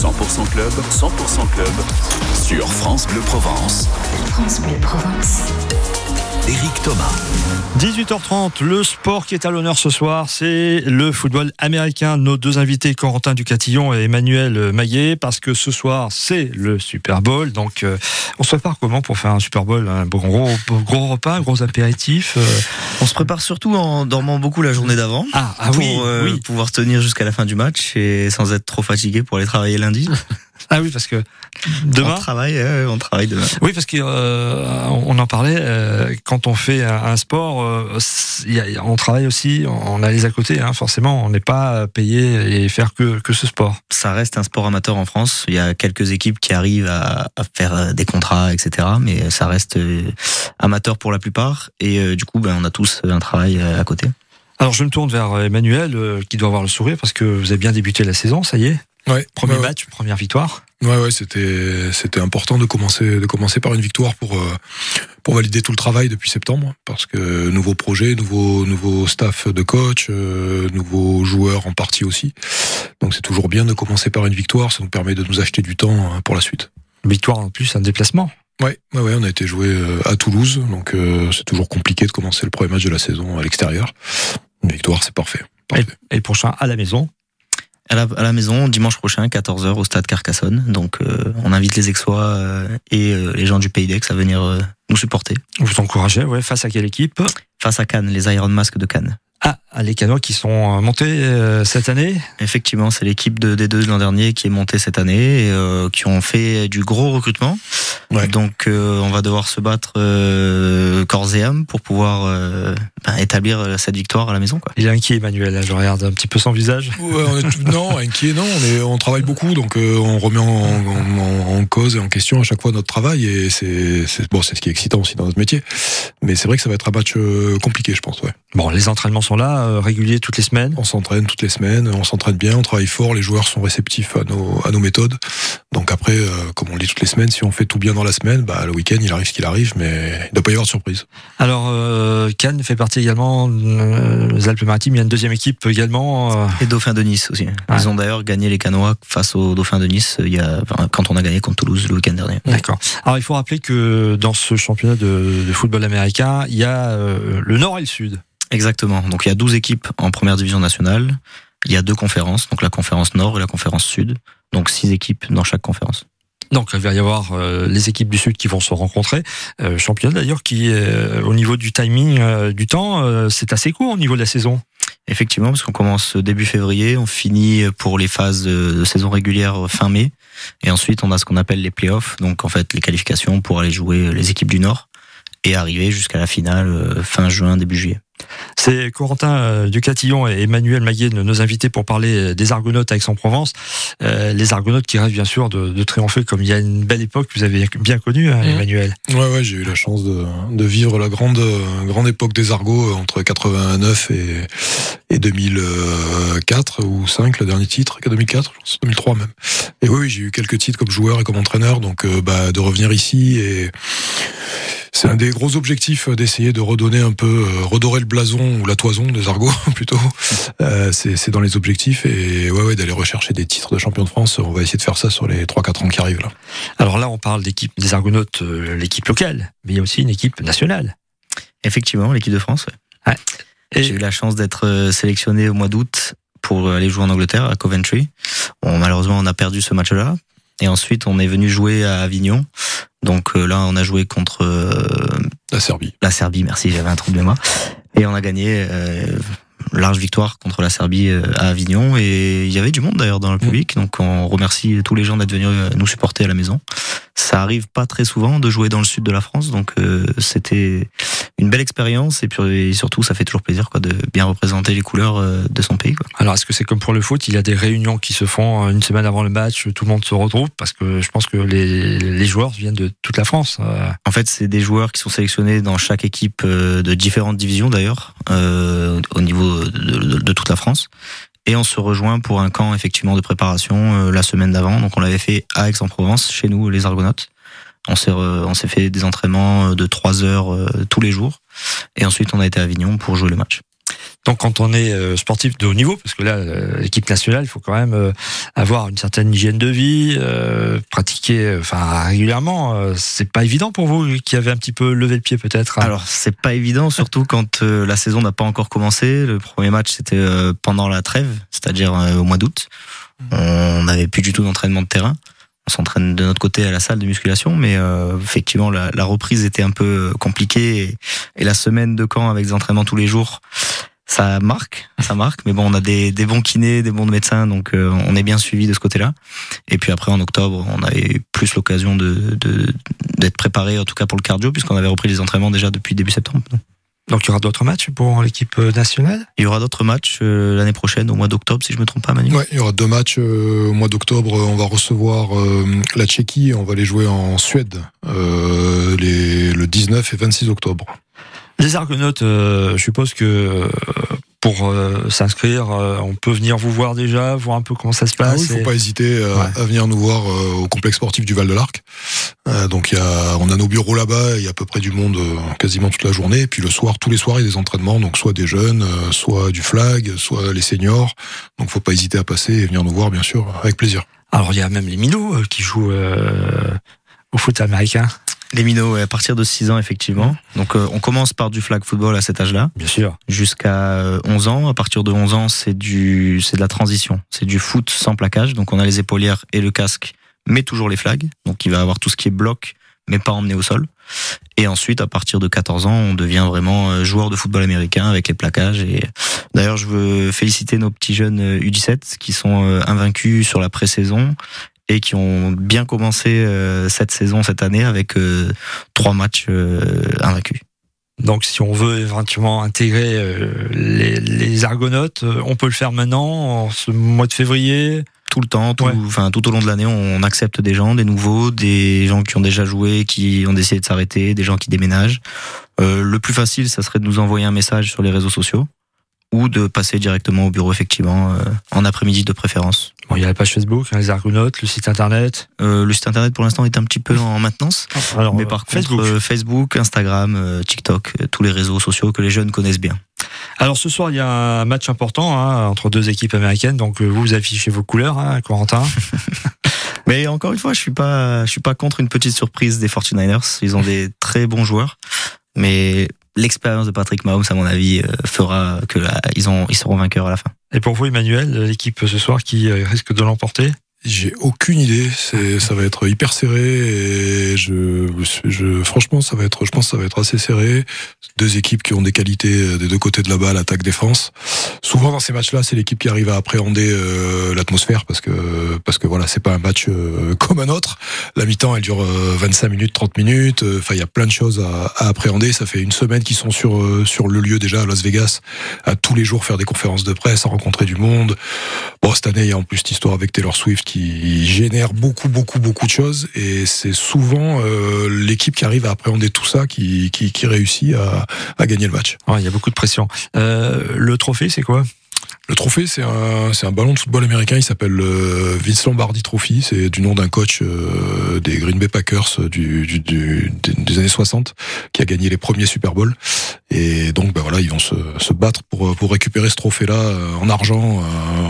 100% club, 100% club sur France Bleu Provence. France Bleu Provence. Éric Thomas. 18h30, le sport qui est à l'honneur ce soir, c'est le football américain. Nos deux invités, Corentin Ducatillon et Emmanuel Maillet, parce que ce soir, c'est le Super Bowl. Donc, euh, on se prépare comment pour faire un Super Bowl? Un gros, gros repas, un gros apéritif euh? On se prépare surtout en dormant beaucoup la journée d'avant. Ah, ah pour oui, euh, oui. pouvoir tenir jusqu'à la fin du match et sans être trop fatigué pour aller travailler lundi. Ah oui, parce que demain. On travaille, euh, on travaille demain. Oui, parce que euh, on en parlait euh, quand on fait un, un sport, euh, il y a- on travaille aussi, on a les à côté, hein, forcément, on n'est pas payé et faire que, que ce sport. Ça reste un sport amateur en France. Il y a quelques équipes qui arrivent à, à faire des contrats, etc. Mais ça reste amateur pour la plupart. Et du coup, ben, on a tous un travail à côté. Alors je me tourne vers Emmanuel, qui doit avoir le sourire parce que vous avez bien débuté la saison, ça y est. Ouais, Premier ouais, match, première victoire. Ouais, ouais, c'était c'était important de commencer de commencer par une victoire pour euh, pour valider tout le travail depuis septembre parce que nouveau projet, nouveau nouveau staff de coach, euh, nouveaux joueurs en partie aussi. Donc c'est toujours bien de commencer par une victoire, ça nous permet de nous acheter du temps euh, pour la suite. Victoire en plus, un déplacement. Ouais, ouais, ouais, on a été joué euh, à Toulouse, donc euh, c'est toujours compliqué de commencer le premier match de la saison à l'extérieur. Une victoire, c'est parfait. Et, Parfait. et le prochain à la maison. À la, à la maison, dimanche prochain, 14h au stade Carcassonne. Donc, euh, on invite les Aixois euh, et euh, les gens du Pays d'Aix à venir nous supporter. Vous encouragez, ouais, face à quelle équipe? Face à Cannes, les Iron Mask de Cannes. Ah, les Canois qui sont euh, montés euh, cette année? Effectivement, c'est l'équipe de D2 de l'an dernier qui est montée cette année et euh, qui ont fait du gros recrutement. Ouais. Donc, euh, on va devoir se battre euh, corps et âme pour pouvoir euh, ben, établir cette victoire à la maison. Quoi. Il est inquiet, Emmanuel. Là, je regarde un petit peu son visage. Ouais, on est tout- non, inquiet, non. On, est, on travaille beaucoup, donc euh, on remet en, en- en cause et en question à chaque fois notre travail. Et c'est c'est- bon, c'est ce qui est excitant aussi dans notre métier. Mais c'est vrai que ça va être un match euh, compliqué, je pense. Ouais. Bon, les entraînements sont là, euh, réguliers toutes les semaines. On s'entraîne toutes les semaines, on s'entraîne bien, on travaille fort. Les joueurs sont réceptifs à nos, à nos méthodes. Donc après, euh, comme on le dit toutes les semaines, si on fait tout bien dans la semaine, bah, le week-end, il arrive ce qu'il arrive, mais il ne doit pas y avoir de surprise. Alors, euh, Cannes fait partie également euh, des Alpes-Maritimes. Il y a une deuxième équipe également. euh, Et Dauphin de Nice aussi. Ils ont d'ailleurs gagné les Canois face au Dauphin de Nice euh, il y a, enfin, quand on a gagné contre Toulouse le week-end dernier. D'accord. Alors, il faut rappeler que dans ce championnat de, de football américain, il y a euh, le Nord et le Sud. Exactement. Donc il y a 12 équipes en première division nationale. Il y a deux conférences, donc la conférence Nord et la conférence Sud. Donc six équipes dans chaque conférence. Donc, il va y avoir euh, les équipes du Sud qui vont se rencontrer. Euh, championnat d'ailleurs qui, euh, au niveau du timing, euh, du temps, euh, c'est assez court au niveau de la saison. Effectivement, parce qu'on commence début février, on finit pour les phases de, de saison régulière fin mai, et ensuite on a ce qu'on appelle les playoffs, donc en fait les qualifications pour aller jouer les équipes du Nord et arriver jusqu'à la finale euh, fin juin début juillet. C'est Corentin euh, Ducatillon et Emmanuel Maillet, nos invités pour parler euh, des Argonautes à Aix-en-Provence. Euh, les Argonautes qui rêvent bien sûr de, de triompher comme il y a une belle époque, vous avez bien connu, hein, Mhm. Emmanuel. Ouais, ouais, j'ai eu la chance de, de vivre la grande, grande époque des Argos euh, entre 89 et, et 2004 ou 5, le dernier titre, 2004, je pense, 2003 même. Et oui, oui, j'ai eu quelques titres comme joueur et comme entraîneur, donc euh, bah, de revenir ici et c'est un des gros objectifs euh, d'essayer de redonner un peu, euh, redorer le blason ou la toison des Argos plutôt. Euh, c'est c'est dans les objectifs et ouais, ouais, d'aller rechercher des titres de champion de France. On va essayer de faire ça sur les 3-4 ans qui arrivent là. Alors là, on parle d'équipe des Argonautes, euh, l'équipe locale, mais il y a aussi une équipe nationale. Effectivement, l'équipe de France. ouais. Et J'ai eu la chance d'être sélectionné au mois d'août pour aller jouer en Angleterre à Coventry. Bon, malheureusement, on a perdu ce match-là. Et ensuite, on est venu jouer à Avignon. Donc euh, là, on a joué contre euh, La Serbie. la Serbie. Merci, j'avais un trou de mémoire. Et on a gagné euh, large victoire contre la Serbie à Avignon. Et il y avait du monde d'ailleurs dans le public. Donc on remercie tous les gens d'être venus nous supporter à la maison. Ça arrive pas très souvent de jouer dans le sud de la France. Donc euh, c'était une belle expérience. Et puis et surtout, ça fait toujours plaisir quoi, de bien représenter les couleurs euh, de son pays. Quoi. alors, est-ce que c'est comme pour le foot Il y a des réunions qui se font euh, une semaine avant le match, tout le monde se retrouve? Parce que je pense que les, les joueurs viennent de toute la France. euh. En fait, c'est des joueurs qui sont sélectionnés dans chaque équipe de différentes divisions d'ailleurs, euh, au niveau de, de- de toute la France. Et on se rejoint pour un camp effectivement de préparation euh, la semaine d'avant. Donc on l'avait fait à Aix-en-Provence, chez nous, les Argonautes. On s'est on s'est fait des entraînements euh, de trois heures euh, tous les jours. Et ensuite on a été à Avignon pour jouer le match. Donc quand on est euh, sportif de haut niveau, parce que là, euh, l'équipe nationale, il faut quand même euh, avoir une certaine hygiène de vie, pratiquer, enfin régulièrement. c'est pas évident pour vous qui avez un petit peu levé le pied peut-être. Alors c'est pas évident, surtout quand la saison n'a pas encore commencé. Le premier match c'était pendant la trêve, c'est-à-dire au mois d'août. On n'avait plus du tout d'entraînement de terrain. On s'entraîne de notre côté à la salle de musculation, mais effectivement la, reprise était un peu compliquée et, la semaine de camp avec des entraînements tous les jours, ça marque, ça marque. Mais bon, on a des, des bons kinés, des bons médecins, donc euh, on est bien suivi de ce côté-là. Et puis après, en octobre, on avait plus l'occasion de d'être préparé, en tout cas pour le cardio, puisqu'on avait repris les entraînements déjà depuis début septembre. Donc il y aura d'autres matchs pour l'équipe euh, nationale? Il y aura d'autres matchs euh, l'année prochaine, au mois d'octobre, si je me trompe pas, Manu? Ouais, il y aura deux matchs au mois d'octobre. On va recevoir la Tchéquie, on va les jouer en Suède les, le 19 et 26 octobre. Les Argonautes, euh, je suppose que euh, pour euh, s'inscrire, on peut venir vous voir déjà, voir un peu comment ça se passe. Ah oui, il ne faut pas hésiter à venir nous voir au complexe sportif du Val de l'Arc. donc y a, on a nos bureaux là-bas, il y a à peu près du monde quasiment toute la journée. Et puis le soir, tous les soirs, il y a des entraînements, donc soit des jeunes, soit du flag, soit les seniors. Donc faut pas hésiter à passer et venir nous voir, bien sûr, avec plaisir. Alors il y a même les minots qui jouent au foot américain. Les minots, à partir de 6 ans, effectivement. Donc, euh, on commence par du flag football à cet âge-là. Bien sûr. Jusqu'à 11 euh, ans. À partir de 11 ans, c'est du, c'est de la transition. C'est du foot sans plaquage. Donc, on a les épaulières et le casque, mais toujours les flags. Donc, il va avoir tout ce qui est bloc, mais pas emmené au sol. Et ensuite, à partir de 14 ans, on devient vraiment euh, joueur de football américain avec les plaquages. Et d'ailleurs, je veux féliciter nos petits jeunes U17 qui sont invaincus sur la pré-saison et qui ont bien commencé euh, cette saison, cette année, avec euh, trois matchs euh, invaincus. Donc, si on veut éventuellement intégrer les, les, Argonautes, on peut le faire maintenant, en ce mois de février? Tout le temps, tout, enfin, tout au long de l'année, on accepte des gens, des nouveaux, des gens qui ont déjà joué, qui ont décidé de s'arrêter, des gens qui déménagent. le plus facile, ça serait de nous envoyer un message sur les réseaux sociaux ou de passer directement au bureau, effectivement, en après-midi de préférence. Bon, il y a la page Facebook, hein, les Argonautes, le site internet. Euh, le site internet pour l'instant est un petit peu en maintenance. Ah, alors, mais par contre, Facebook, euh, Facebook Instagram, euh, TikTok, euh, tous les réseaux sociaux que les jeunes connaissent bien. Alors ce soir, il y a un match important hein, entre deux équipes américaines. Donc vous, vous affichez vos couleurs, hein, Corentin. mais encore une fois, je suis pas, je suis pas contre une petite surprise des 49ers. Ils ont des très bons joueurs, mais l'expérience de Patrick Mahomes, à mon avis, fera que ils, ont, ils seront vainqueurs à la fin. Et pour vous, Emmanuel, l'équipe ce soir qui euh, risque de l'emporter? J'ai aucune idée. Ça va être hyper serré et je, je, franchement, ça va être, je pense, que ça va être assez serré. Deux équipes qui ont des qualités des deux côtés de la balle, attaque, défense. Souvent dans ces matchs-là, c'est l'équipe qui arrive à appréhender euh, l'atmosphère parce que, parce que voilà, c'est pas un match euh, comme un autre. La mi-temps, elle dure 25 euh, minutes, 30 minutes. Enfin, il y a plein de choses à, à, appréhender. Ça fait une semaine qu'ils sont sur sur le lieu déjà à Las Vegas, à tous les jours faire des conférences de presse, à rencontrer du monde. Bon, cette année, il y a en plus cette histoire avec Taylor Swift qui génère beaucoup, beaucoup, beaucoup de choses. Et c'est souvent euh, l'équipe qui arrive à appréhender tout ça qui, qui, réussit à, gagner le match. il y a beaucoup de pression. Euh, le trophée, c'est quoi? Le trophée, c'est un, c'est un ballon de football américain. Il s'appelle le euh, Vince Lombardi Trophy. C'est du nom d'un coach euh, des Green Bay Packers euh, du, du, du, des années 60 qui a gagné les premiers Super Bowl. Et donc, ben voilà, ils vont se, se battre pour, pour récupérer ce trophée-là en argent,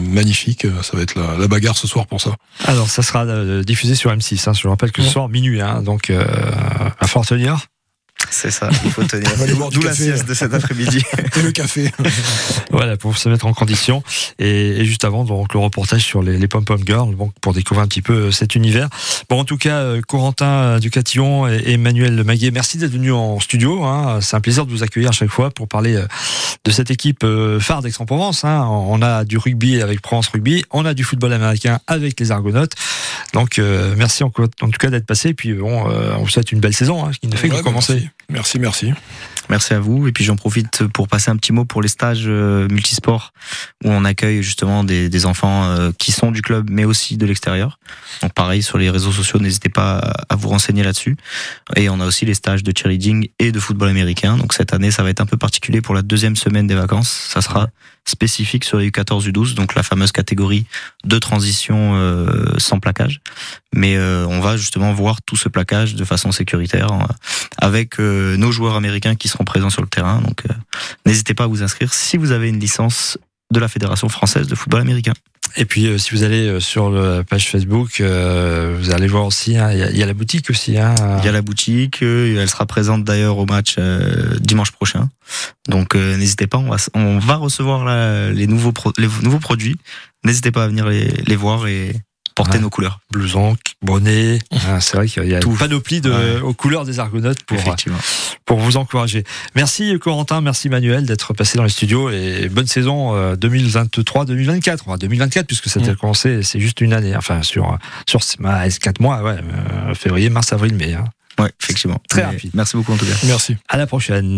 magnifique. Ça va être la, la, bagarre ce soir pour ça. Alors, ça sera diffusé sur M6. Hein. Je rappelle que ce soir minuit. Hein. Donc, à fort tenir. C'est ça, il faut tenir. D'où la sieste de cet après-midi. Et le café. voilà, pour se mettre en condition. Et, juste avant, donc, le reportage sur les, les pom-pom girls, bon, pour découvrir un petit peu euh, cet univers. Bon, en tout cas, euh, Corentin euh, Ducatillon et Emmanuel Maguet, merci d'être venus en studio. Hein. C'est un plaisir de vous accueillir à chaque fois pour parler de cette équipe phare d'Aix-en-Provence. Hein. On a du rugby avec Provence Rugby, on a du football américain avec les Argonautes. Donc, merci en, en, tout cas d'être passé. Et puis, bon, on vous souhaite une belle saison, hein, qui ne fait que commencer. Merci, merci. Merci à vous. Et puis j'en profite pour passer un petit mot pour les stages euh, multisports où on accueille justement des, enfants euh, qui sont du club mais aussi de l'extérieur. Donc pareil sur les réseaux sociaux, n'hésitez pas à vous renseigner là-dessus. Et on a aussi les stages de cheerleading et de football américain. Donc cette année, ça va être un peu particulier pour la deuxième semaine des vacances. Ça sera spécifique sur les U14, U12, donc la fameuse catégorie de transition euh, sans plaquage. Mais on va justement voir tout ce plaquage de façon sécuritaire avec euh, nos joueurs américains qui seront présents sur le terrain. Donc euh, n'hésitez pas à vous inscrire si vous avez une licence de la Fédération française de football américain. Et puis, euh, si vous allez euh, sur la page Facebook, euh, vous allez voir aussi, hein, il y, a- il y a la boutique aussi. Hein, Il y a la boutique, elle sera présente d'ailleurs au match dimanche prochain. Donc n'hésitez pas, on va, on va recevoir là, les, nouveaux pro- les nouveaux produits. N'hésitez pas à venir les, les voir et porter Ouais. nos couleurs. blouson, bonnet. hein, c'est vrai qu'il y a Tout. une panoplie de, Ouais. aux couleurs des Argonautes pour, Effectivement. pour vous encourager. Merci Corentin, merci Manuel d'être passé dans les studios et bonne saison euh, 2023-2024. Enfin, 2024 puisque ça a Mm. commencé, c'est juste une année. Enfin, sur, sur 4 mois, ouais, euh, février, mars, avril, mai. hein. Ouais, effectivement. Très Mais rapide. Merci beaucoup en tout cas. Merci. À la prochaine.